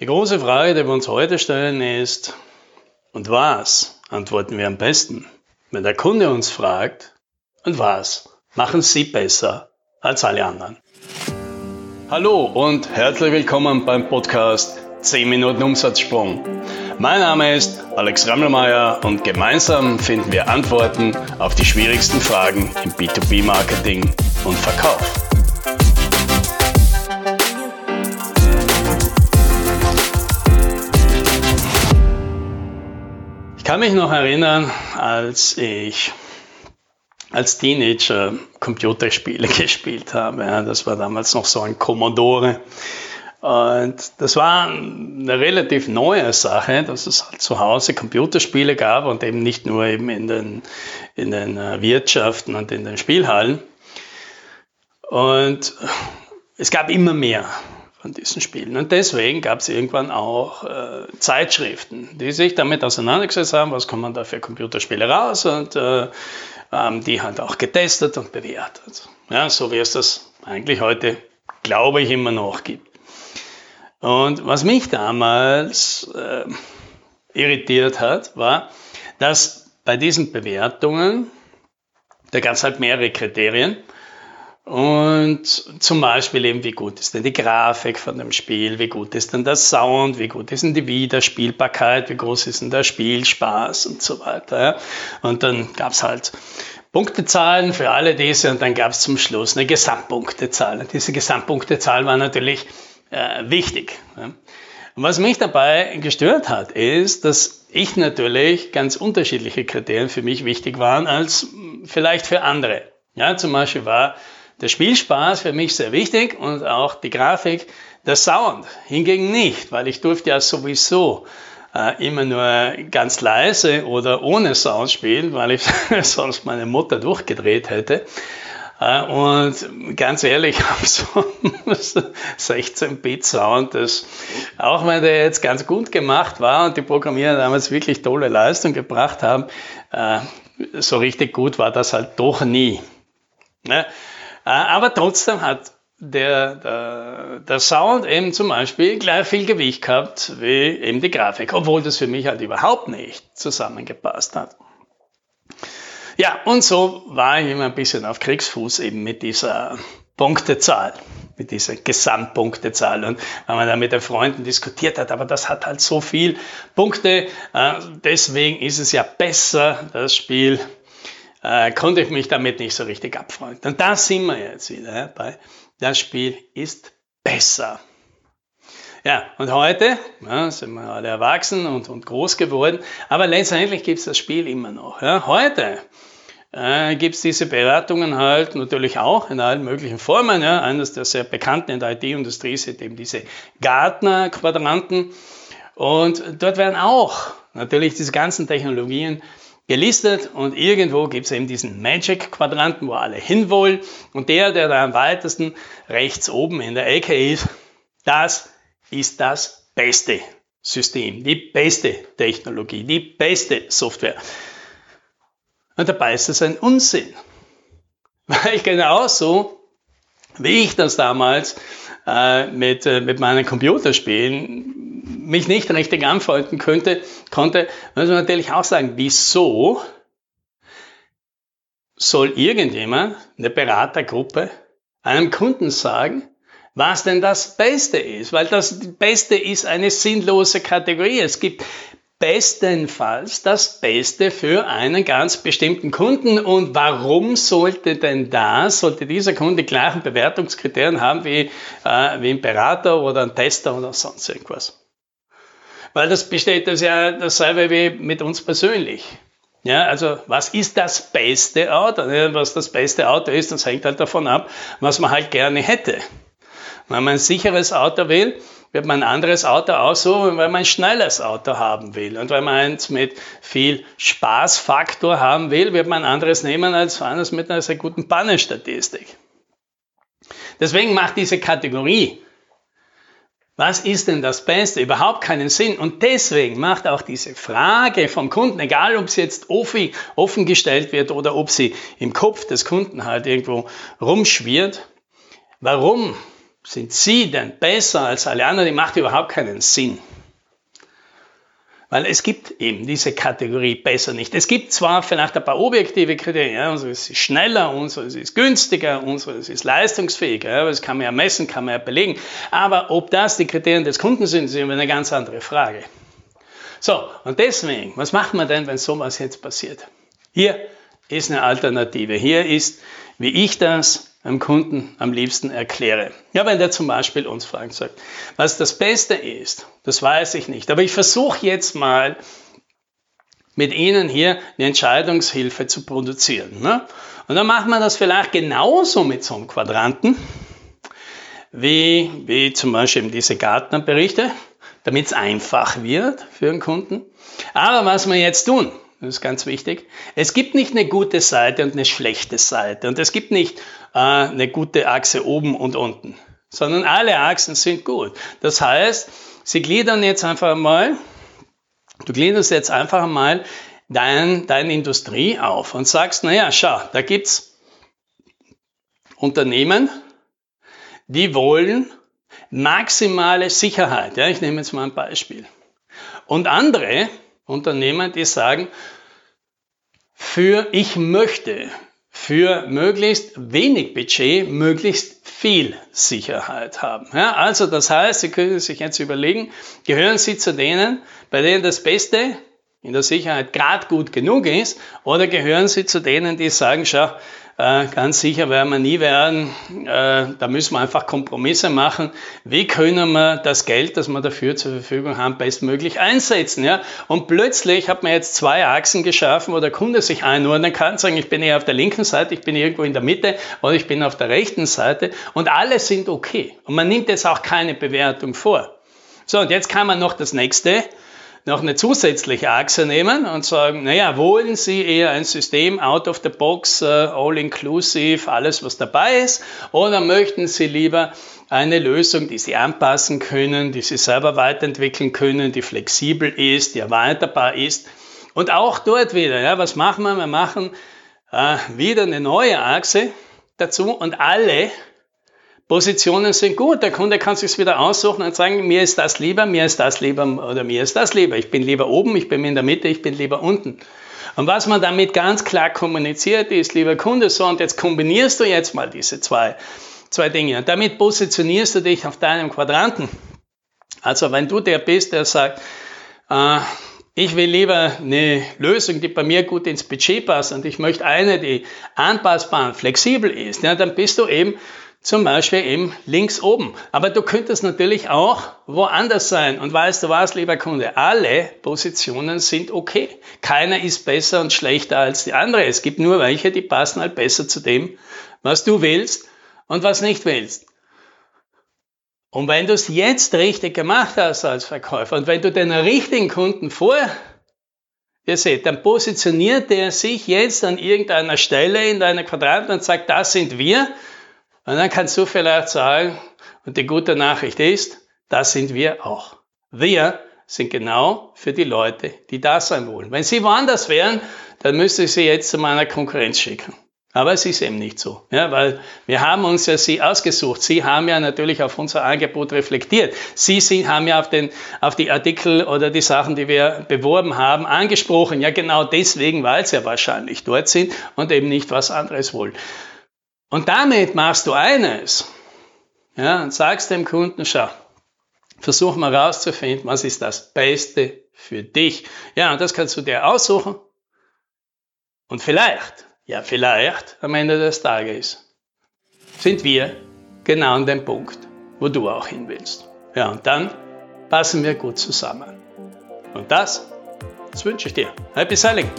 Die große Frage, die wir uns heute stellen, ist, und was antworten wir am besten, wenn der Kunde uns fragt, und was machen Sie besser als alle anderen? Hallo und herzlich willkommen beim Podcast 10 Minuten Umsatzsprung. Mein Name ist Alex Rammelmeier und gemeinsam finden wir Antworten auf die schwierigsten Fragen im B2B-Marketing und Verkauf. Kann mich noch erinnern, als ich als Teenager Computerspiele gespielt habe. Ja, das war damals noch so ein Commodore. Und das war eine relativ neue Sache, dass es halt zu Hause Computerspiele gab und eben nicht nur eben in den, in den äh, Wirtschaften und in den Spielhallen. Und es gab immer mehr von diesen Spielen. Und deswegen gab es irgendwann auch äh, Zeitschriften, die sich damit auseinandergesetzt haben, was kommen da für Computerspiele raus und äh, ähm, die halt auch getestet und bewertet. Ja, so wie es das eigentlich heute, glaube ich, immer noch gibt. Und was mich damals äh, irritiert hat, war, dass bei diesen Bewertungen, da gab es halt mehrere Kriterien, und zum Beispiel eben, wie gut ist denn die Grafik von dem Spiel, wie gut ist denn der Sound, wie gut ist denn die Wiederspielbarkeit, wie groß ist denn der Spielspaß und so weiter. Ja. Und dann gab es halt Punktezahlen für alle diese und dann gab es zum Schluss eine Gesamtpunktezahl. Und diese Gesamtpunktezahl war natürlich äh, wichtig. Ja. Und was mich dabei gestört hat, ist, dass ich natürlich ganz unterschiedliche Kriterien für mich wichtig waren als vielleicht für andere. Ja, zum Beispiel war der Spielspaß für mich sehr wichtig und auch die Grafik, der Sound hingegen nicht, weil ich durfte ja sowieso äh, immer nur ganz leise oder ohne Sound spielen, weil ich sonst meine Mutter durchgedreht hätte. Äh, und ganz ehrlich, so 16-Bit-Sound, das, auch wenn der jetzt ganz gut gemacht war und die Programmierer damals wirklich tolle Leistung gebracht haben, äh, so richtig gut war das halt doch nie. Ne? Äh, aber trotzdem hat der, der, der Sound eben zum Beispiel gleich viel Gewicht gehabt wie eben die Grafik, obwohl das für mich halt überhaupt nicht zusammengepasst hat. Ja, und so war ich immer ein bisschen auf Kriegsfuß eben mit dieser Punktezahl, mit dieser Gesamtpunktezahl. Und wenn man da mit den Freunden diskutiert hat, aber das hat halt so viel Punkte, äh, deswegen ist es ja besser, das Spiel äh, konnte ich mich damit nicht so richtig abfreunden. Und da sind wir jetzt wieder bei, das Spiel ist besser. Ja, und heute ja, sind wir alle erwachsen und, und groß geworden, aber letztendlich gibt es das Spiel immer noch. Ja. Heute äh, gibt es diese Beratungen halt natürlich auch in allen möglichen Formen. Ja. Eines der sehr bekannten in der IT-Industrie sind eben diese Gartner-Quadranten. Und dort werden auch natürlich diese ganzen Technologien gelistet und irgendwo gibt es eben diesen Magic-Quadranten, wo alle hinwollen und der, der da am weitesten rechts oben in der Ecke ist, das ist das beste System, die beste Technologie, die beste Software. Und dabei ist es ein Unsinn. Weil genauso, wie ich das damals äh, mit, äh, mit meinen Computerspielen mich nicht richtig anfreunden könnte, konnte, muss man natürlich auch sagen, wieso soll irgendjemand, eine Beratergruppe, einem Kunden sagen, was denn das Beste ist, weil das Beste ist eine sinnlose Kategorie. Es gibt bestenfalls das Beste für einen ganz bestimmten Kunden. Und warum sollte denn das, sollte dieser Kunde gleichen Bewertungskriterien haben wie, äh, wie ein Berater oder ein Tester oder sonst irgendwas? Weil das besteht das ja dasselbe wie mit uns persönlich. Ja, also was ist das beste Auto? Was das beste Auto ist, das hängt halt davon ab, was man halt gerne hätte. Wenn man ein sicheres Auto will, wird man ein anderes Auto aussuchen, weil man ein schnelles Auto haben will. Und wenn man eins mit viel Spaßfaktor haben will, wird man ein anderes nehmen als eines mit einer sehr guten Pannenstatistik. Deswegen macht diese Kategorie, was ist denn das Beste, überhaupt keinen Sinn. Und deswegen macht auch diese Frage vom Kunden, egal ob sie jetzt offen, gestellt wird oder ob sie im Kopf des Kunden halt irgendwo rumschwirrt, warum sind Sie denn besser als alle anderen? Die macht überhaupt keinen Sinn. Weil es gibt eben diese Kategorie besser nicht. Es gibt zwar vielleicht ein paar objektive Kriterien, ja, also es ist schneller, unseres ist günstiger, unseres ist leistungsfähiger, ja, das kann man ja messen, kann man ja belegen. Aber ob das die Kriterien des Kunden sind, ist immer eine ganz andere Frage. So, und deswegen, was macht man denn, wenn sowas jetzt passiert? Hier ist eine Alternative. Hier ist, wie ich das einem Kunden am liebsten erkläre. Ja, wenn der zum Beispiel uns fragt, sagt, was das Beste ist, das weiß ich nicht. Aber ich versuche jetzt mal mit Ihnen hier eine Entscheidungshilfe zu produzieren. Ne? Und dann machen wir das vielleicht genauso mit so einem Quadranten, wie, wie zum Beispiel diese Gartnerberichte, damit es einfach wird für den Kunden. Aber was wir jetzt tun, das ist ganz wichtig. Es gibt nicht eine gute Seite und eine schlechte Seite. Und es gibt nicht eine gute Achse oben und unten, sondern alle Achsen sind gut. Das heißt, sie gliedern jetzt einfach mal, du gliederst jetzt einfach mal dein, deine Industrie auf und sagst, naja, schau, da gibt's Unternehmen, die wollen maximale Sicherheit. Ja, ich nehme jetzt mal ein Beispiel. Und andere, Unternehmen, die sagen, für ich möchte für möglichst wenig Budget möglichst viel Sicherheit haben. Ja, also das heißt, Sie können sich jetzt überlegen, gehören Sie zu denen, bei denen das Beste in der Sicherheit gerade gut genug ist, oder gehören Sie zu denen, die sagen, schau, äh, ganz sicher werden wir nie werden. Äh, da müssen wir einfach Kompromisse machen. Wie können wir das Geld, das wir dafür zur Verfügung haben, bestmöglich einsetzen? Ja? Und plötzlich hat man jetzt zwei Achsen geschaffen, wo der Kunde sich einordnen kann, sagen, ich bin eher auf der linken Seite, ich bin irgendwo in der Mitte oder ich bin auf der rechten Seite und alle sind okay. Und man nimmt jetzt auch keine Bewertung vor. So, und jetzt kann man noch das nächste noch eine zusätzliche Achse nehmen und sagen, naja, wollen Sie eher ein System out of the box, uh, all inclusive, alles was dabei ist, oder möchten Sie lieber eine Lösung, die Sie anpassen können, die Sie selber weiterentwickeln können, die flexibel ist, die erweiterbar ist. Und auch dort wieder, ja, was machen wir? Wir machen äh, wieder eine neue Achse dazu und alle Positionen sind gut. Der Kunde kann sich wieder aussuchen und sagen, mir ist das lieber, mir ist das lieber oder mir ist das lieber. Ich bin lieber oben, ich bin in der Mitte, ich bin lieber unten. Und was man damit ganz klar kommuniziert ist, lieber Kunde, so und jetzt kombinierst du jetzt mal diese zwei, zwei Dinge. Und damit positionierst du dich auf deinem Quadranten. Also wenn du der bist, der sagt, äh, ich will lieber eine Lösung, die bei mir gut ins Budget passt und ich möchte eine, die anpassbar und flexibel ist, ja, dann bist du eben zum Beispiel eben links oben. Aber du könntest natürlich auch woanders sein. Und weißt du was, lieber Kunde, alle Positionen sind okay. Keiner ist besser und schlechter als die andere. Es gibt nur welche, die passen halt besser zu dem, was du willst und was nicht willst. Und wenn du es jetzt richtig gemacht hast als Verkäufer und wenn du den richtigen Kunden vor dir seht, dann positioniert er sich jetzt an irgendeiner Stelle in deiner Quadranten und sagt, das sind wir und dann kannst du vielleicht sagen, und die gute Nachricht ist, das sind wir auch. Wir sind genau für die Leute, die da sein wollen. Wenn sie woanders wären, dann müsste ich sie jetzt zu meiner Konkurrenz schicken. Aber es ist eben nicht so, ja, weil wir haben uns ja sie ausgesucht. Sie haben ja natürlich auf unser Angebot reflektiert. Sie, sie haben ja auf, den, auf die Artikel oder die Sachen, die wir beworben haben, angesprochen. Ja, genau deswegen, weil sie ja wahrscheinlich dort sind und eben nicht was anderes wollen. Und damit machst du eines, ja, und sagst dem Kunden, schau, versuch mal rauszufinden, was ist das Beste für dich. Ja, und das kannst du dir aussuchen. Und vielleicht, ja, vielleicht am Ende des Tages sind wir genau an dem Punkt, wo du auch hin willst. Ja, und dann passen wir gut zusammen. Und das, das wünsche ich dir. Happy Selling!